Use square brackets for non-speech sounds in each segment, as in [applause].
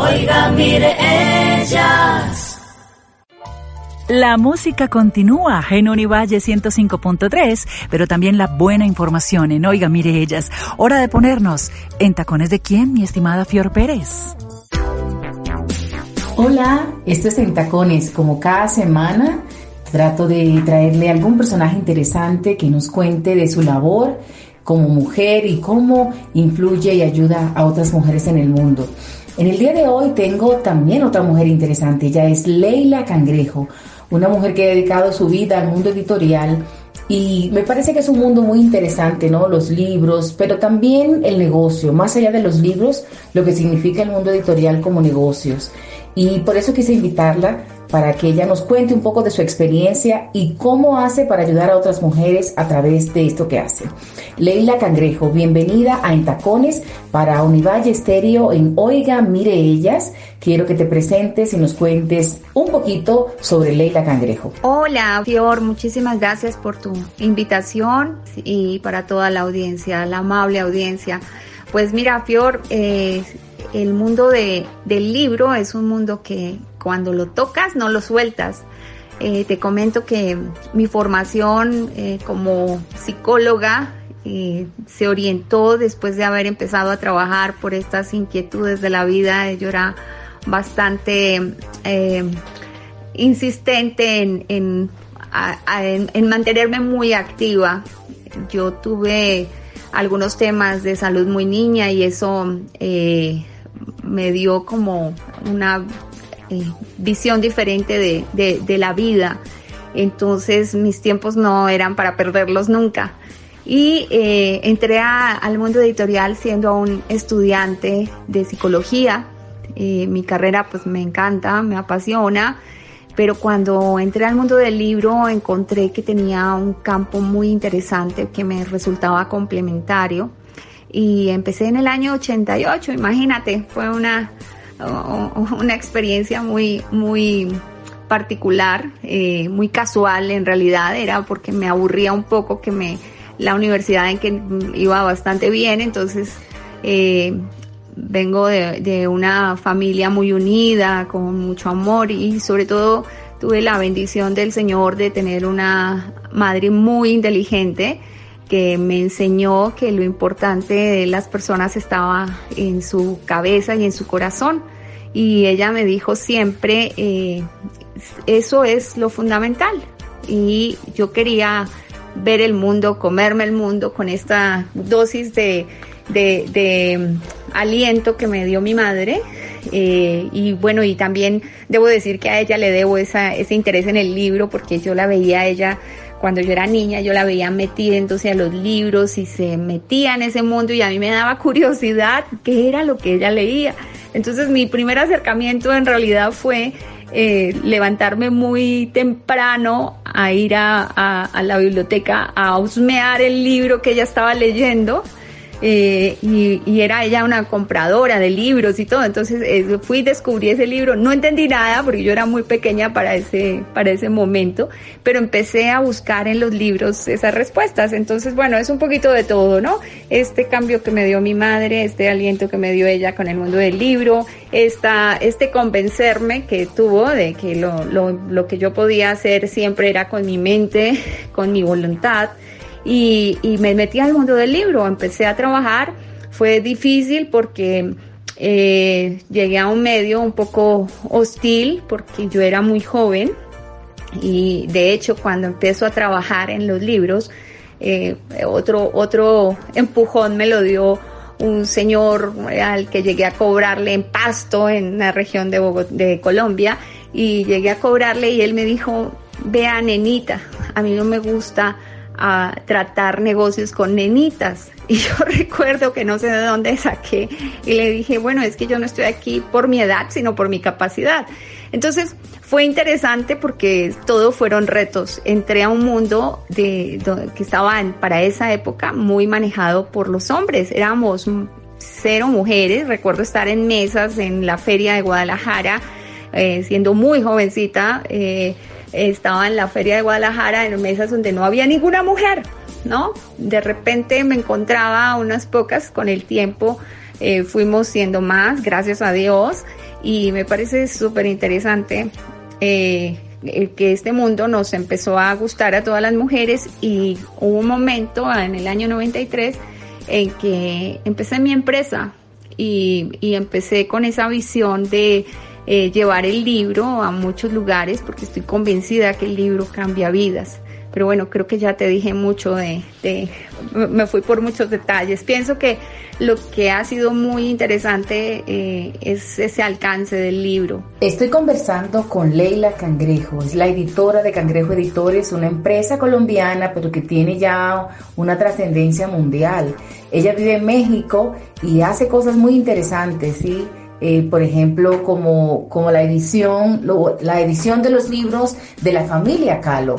Oiga, mire ellas. La música continúa en Univalle 105.3, pero también la buena información en Oiga, mire ellas. Hora de ponernos en tacones de quién, mi estimada Fior Pérez. Hola, esto es En Tacones. Como cada semana, trato de traerle algún personaje interesante que nos cuente de su labor como mujer y cómo influye y ayuda a otras mujeres en el mundo. En el día de hoy tengo también otra mujer interesante, ella es Leila Cangrejo, una mujer que ha dedicado su vida al mundo editorial y me parece que es un mundo muy interesante, ¿no? Los libros, pero también el negocio, más allá de los libros, lo que significa el mundo editorial como negocios. Y por eso quise invitarla para que ella nos cuente un poco de su experiencia y cómo hace para ayudar a otras mujeres a través de esto que hace. Leila Cangrejo, bienvenida a Entacones para Univalle Estéreo en Oiga, Mire Ellas. Quiero que te presentes y nos cuentes un poquito sobre Leila Cangrejo. Hola, Fior, muchísimas gracias por tu invitación y para toda la audiencia, la amable audiencia. Pues mira, Fior, eh, el mundo de, del libro es un mundo que cuando lo tocas no lo sueltas. Eh, te comento que mi formación eh, como psicóloga eh, se orientó después de haber empezado a trabajar por estas inquietudes de la vida. Yo era bastante insistente en, en, en, mantenerme muy activa. Yo tuve algunos temas de salud muy niña y eso me dio como una eh, visión diferente de, la vida. Entonces mis tiempos no eran para perderlos nunca. Y eh, entré al mundo editorial siendo aún estudiante de psicología. Eh, mi carrera pues me encanta, me apasiona, pero cuando entré al mundo del libro encontré que tenía un campo muy interesante que me resultaba complementario y empecé en el año 88, imagínate, fue una, una experiencia muy, muy particular, eh, muy casual en realidad, era porque me aburría un poco que me, la universidad en que iba bastante bien, entonces eh, vengo de, de una familia muy unida, con mucho amor y sobre todo tuve la bendición del Señor de tener una madre muy inteligente, que me enseñó que lo importante de las personas estaba en su cabeza y en su corazón. Y ella me dijo siempre, eh, eso es lo fundamental. Y yo quería ver el mundo, comerme el mundo con esta dosis de, de, aliento que me dio mi madre. Eh, y bueno, y también debo decir que a ella le debo ese interés en el libro porque yo la veía a ella cuando yo era niña yo la veía metida entonces a los libros y se metía en ese mundo y a mí me daba curiosidad qué era lo que ella leía. Entonces mi primer acercamiento en realidad fue eh, levantarme muy temprano a ir a, a, la biblioteca a husmear el libro que ella estaba leyendo eh, y, era ella una compradora de libros y todo. Entonces eh, fui, descubrí ese libro, no entendí nada porque yo era muy pequeña para ese, para ese momento, pero empecé a buscar en los libros esas respuestas. Entonces, bueno, es un poquito de todo, ¿no? Este cambio que me dio mi madre, este aliento que me dio ella con el mundo del libro, esta, este convencerme que tuvo de que lo, lo, lo que yo podía hacer siempre era con mi mente, [laughs] con mi voluntad y, me metí al mundo del libro, empecé a trabajar, fue difícil porque eh, llegué a un medio un poco hostil porque yo era muy joven y de hecho cuando empiezo a trabajar en los libros, eh, otro, otro empujón me lo dio un señor al que llegué a cobrarle en Pasto, en la región de, de Colombia, y llegué a cobrarle y él me dijo, vea nenita, a mí no me gusta a tratar negocios con nenitas. [laughs] Y yo recuerdo que no sé de dónde saqué y le dije, bueno, es que yo no estoy aquí por mi edad, sino por mi capacidad. Entonces fue interesante porque todos fueron retos. Entré a un mundo de, que estaba para esa época muy manejado por los hombres. Éramos cero mujeres. Recuerdo estar en mesas en la feria de Guadalajara, eh, siendo muy jovencita. Eh, estaba en la feria de Guadalajara en mesas donde no había ninguna mujer, ¿no? De repente me encontraba unas pocas con el tiempo, eh, fuimos siendo más, gracias a Dios, y me parece súper interesante eh, que este mundo nos empezó a gustar a todas las mujeres y hubo un momento en el año 93 en que empecé mi empresa y, y empecé con esa visión de eh, llevar el libro a muchos lugares porque estoy convencida que el libro cambia vidas. Pero bueno, creo que ya te dije mucho de, me fui por muchos detalles. Pienso que lo que ha sido muy interesante eh, es ese alcance del libro. Estoy conversando con Leila Cangrejo, es la editora de Cangrejo Editores, una empresa colombiana, pero que tiene ya una trascendencia mundial. Ella vive en México y hace cosas muy interesantes, ¿sí? Eh, por ejemplo, como, como la edición, la edición de los libros de la familia Calo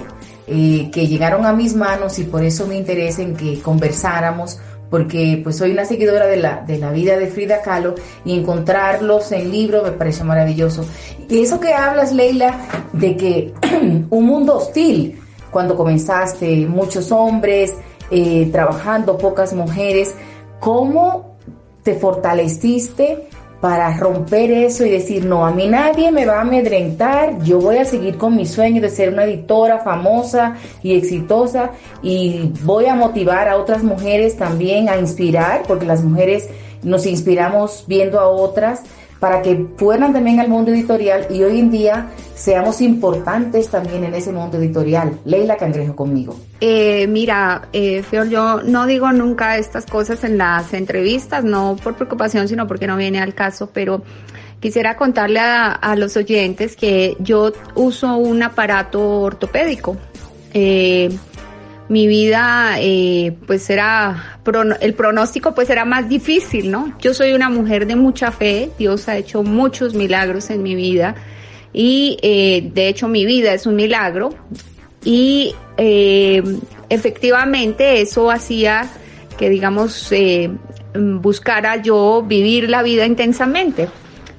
eh, que llegaron a mis manos y por eso me interesa en que conversáramos porque pues soy una seguidora de la, de la vida de Frida Kahlo y encontrarlos en libro me parece maravilloso. Y eso que hablas, Leila, de que [clears throat] un mundo hostil, cuando comenzaste, muchos hombres eh, trabajando, pocas mujeres, ¿cómo te fortaleciste para romper eso y decir, no, a mí nadie me va a amedrentar, yo voy a seguir con mi sueño de ser una editora famosa y exitosa y voy a motivar a otras mujeres también a inspirar, porque las mujeres nos inspiramos viendo a otras para que puedan también al mundo editorial y hoy en día seamos importantes también en ese mundo editorial. Leila Cangrejo conmigo. Eh, mira, eh, yo no digo nunca estas cosas en las entrevistas, no por preocupación, sino porque no viene al caso, pero quisiera contarle a, los oyentes que yo uso un aparato ortopédico. Eh, mi vida eh, pues era, el pronóstico pues era más difícil, ¿no? Yo soy una mujer de mucha fe, Dios ha hecho muchos milagros en mi vida y eh, de hecho mi vida es un milagro y eh, efectivamente eso hacía que digamos buscara yo vivir la vida intensamente.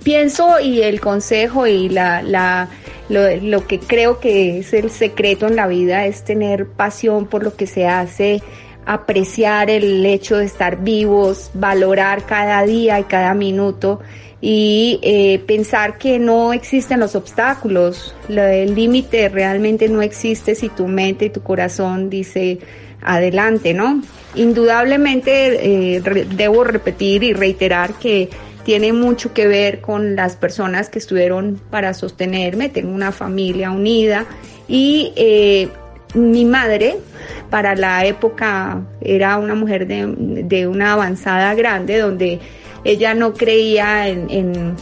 Pienso y el consejo y la, la lo, que creo que es el secreto en la vida es tener pasión por lo que se hace, apreciar el hecho de estar vivos, valorar cada día y cada minuto y eh, pensar que no existen los obstáculos, el límite realmente no existe si tu mente y tu corazón dice adelante, ¿no? Indudablemente eh, debo repetir y reiterar que tiene mucho que ver con las personas que estuvieron para sostenerme. Tengo una familia unida y eh, mi madre para la época era una mujer de, una avanzada grande donde ella no creía en,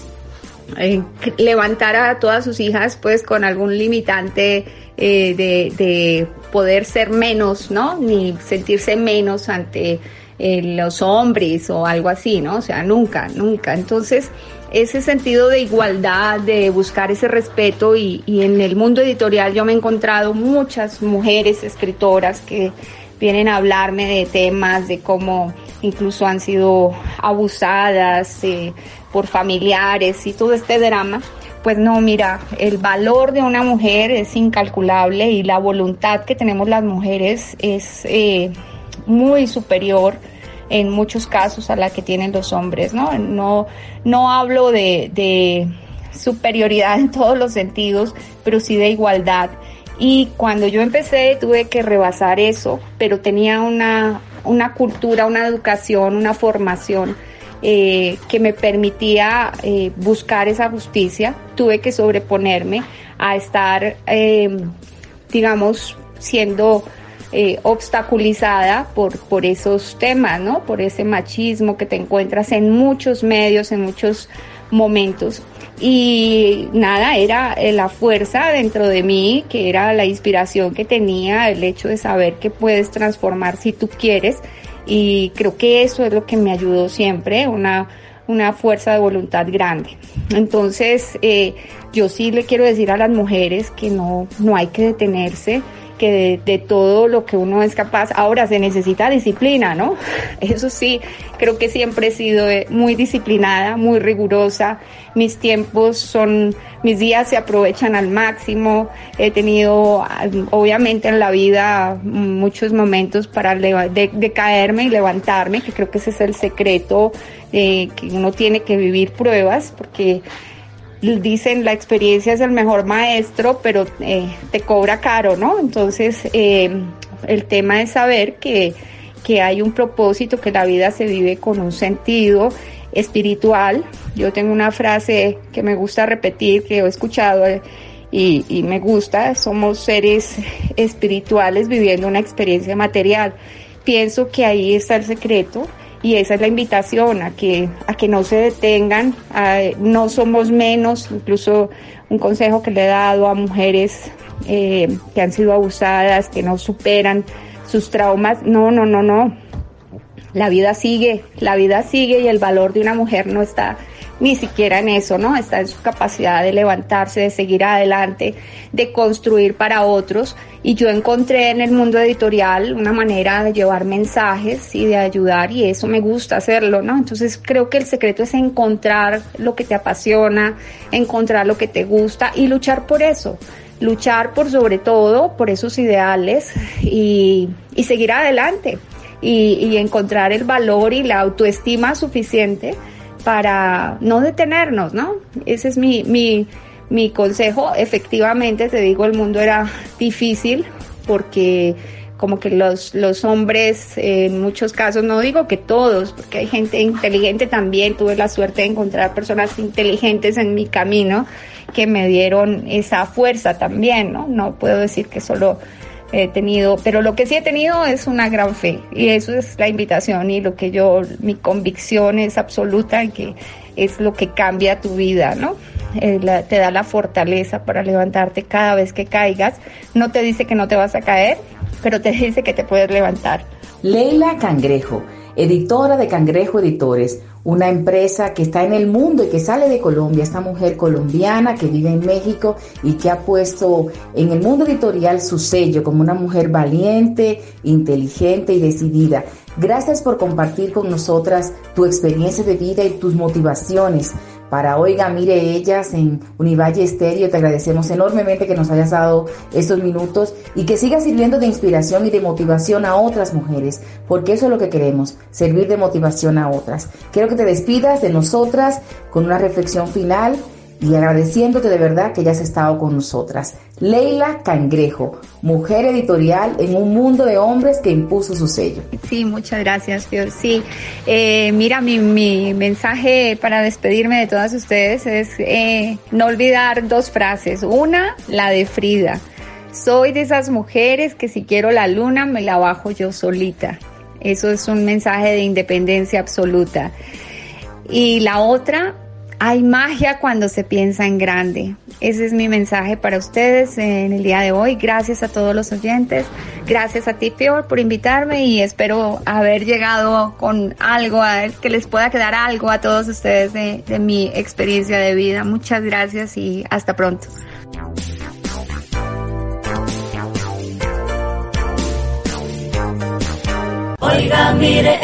levantar a todas sus hijas pues con algún limitante eh, de, de poder ser menos, ¿no? Ni sentirse menos ante eh, los hombres o algo así, ¿no? O sea, nunca, nunca. Entonces, ese sentido de igualdad, de buscar ese respeto y, y en el mundo editorial yo me he encontrado muchas mujeres escritoras que vienen a hablarme de temas, de cómo incluso han sido abusadas eh, por familiares y todo este drama. Pues no, mira, el valor de una mujer es incalculable y la voluntad que tenemos las mujeres es eh, muy superior en muchos casos a la que tienen los hombres, ¿no? No, no hablo de, de superioridad en todos los sentidos, pero sí de igualdad. Y cuando yo empecé tuve que rebasar eso, pero tenía una, una cultura, una educación, una formación eh, que me permitía eh, buscar esa justicia. Tuve que sobreponerme a estar, eh, digamos, siendo eh, obstaculizada por, por esos temas, ¿no? Por ese machismo que te encuentras en muchos medios, en muchos momentos. Y nada, era eh, la fuerza dentro de mí, que era la inspiración que tenía, el hecho de saber que puedes transformar si tú quieres. Y creo que eso es lo que me ayudó siempre, una, una fuerza de voluntad grande. Entonces, eh, yo sí le quiero decir a las mujeres que no, no hay que detenerse, que de, todo lo que uno es capaz, ahora se necesita disciplina, ¿no? [laughs] Eso sí, creo que siempre he sido eh, muy disciplinada, muy rigurosa, mis tiempos son, mis días se aprovechan al máximo, he tenido obviamente en la vida muchos momentos para de, caerme y levantarme, que creo que ese es el secreto, eh, que uno tiene que vivir pruebas, porque dicen la experiencia es el mejor maestro, pero eh, te cobra caro, ¿no? Entonces, eh, el tema es saber que, que hay un propósito, que la vida se vive con un sentido espiritual. Yo tengo una frase que me gusta repetir, que he escuchado eh, y, y me gusta, somos seres espirituales viviendo una experiencia material. Pienso que ahí está el secreto y esa es la invitación a que a que no se detengan no somos menos incluso un consejo que le he dado a mujeres eh, que han sido abusadas que no superan sus traumas no no no no. La vida sigue la vida sigue y el valor de una mujer no está ni siquiera en eso, ¿no? Está en su capacidad de levantarse, de seguir adelante, de construir para otros. Y yo encontré en el mundo editorial una manera de llevar mensajes y de ayudar y eso me gusta hacerlo, ¿no? Entonces creo que el secreto es encontrar lo que te apasiona, encontrar lo que te gusta y luchar por eso luchar por sobre todo por esos ideales y, y seguir adelante y, y, encontrar el valor y la autoestima suficiente para no detenernos, ¿no? Ese es mi, mi, mi consejo. Efectivamente, te digo, el mundo era difícil porque como que los, los hombres, en muchos casos, no digo que todos, porque hay gente inteligente también, tuve la suerte de encontrar personas inteligentes en mi camino que me dieron esa fuerza también, ¿no? No puedo decir que solo he tenido, pero lo que sí he tenido es una gran fe y eso es la invitación y lo que yo, mi convicción es absoluta en que es lo que cambia tu vida, ¿no? Eh, te da la fortaleza para levantarte cada vez que caigas. No te dice que no te vas a caer, pero te [laughs] dice que te puedes levantar. Leila Cangrejo, editora de Cangrejo Editores, una empresa que está en el mundo y que sale de Colombia, esta mujer colombiana que vive en México y que ha puesto en el mundo editorial su sello como una mujer valiente, inteligente y decidida. Gracias por compartir con nosotras tu experiencia de vida y tus motivaciones para Oiga, mire ellas en Univalle Estéreo. Te agradecemos enormemente que nos hayas dado estos minutos y que sigas sirviendo de inspiración y de motivación a otras mujeres, porque eso es lo que queremos, servir de motivación a otras. Quiero que te despidas de nosotras con una reflexión final y agradeciéndote de verdad que ya has estado con nosotras. Leila Cangrejo, mujer editorial en un mundo de hombres que impuso su sello. Sí, muchas gracias, Fior. Sí, eh, mira, mi, mi, mensaje para despedirme de todas ustedes es eh, no olvidar dos frases. Una, la de Frida. Soy de esas mujeres que si quiero la luna me la bajo yo solita. Eso es un mensaje de independencia absoluta. Y la otra, hay magia cuando se piensa en grande. Ese es mi mensaje para ustedes en el día de hoy. Gracias a todos los oyentes. Gracias a ti, Pior, por invitarme y espero haber llegado con algo, a, que les pueda quedar algo a todos ustedes de, de mi experiencia de vida. Muchas gracias y hasta pronto. Oiga, mire,